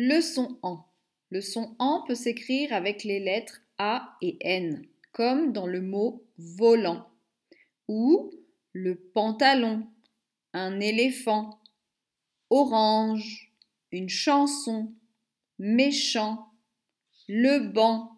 Le son en. Le son en peut s'écrire avec les lettres A et N, comme dans le mot volant, ou le pantalon, un éléphant, orange, une chanson, méchant, le banc,